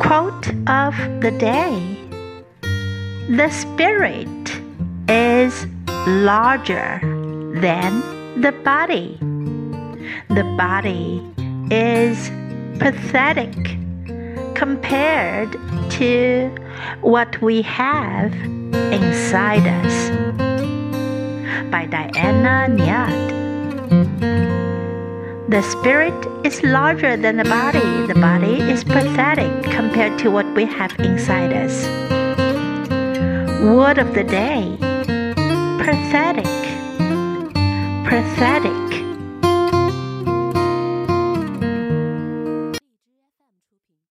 Quote of the day The spirit is larger than the body. The body is pathetic compared to what we have inside us. By Diana Nyad. The spirit is larger than the body. The body is pathetic compared to what we have inside us. Word of the day pathetic, pathetic.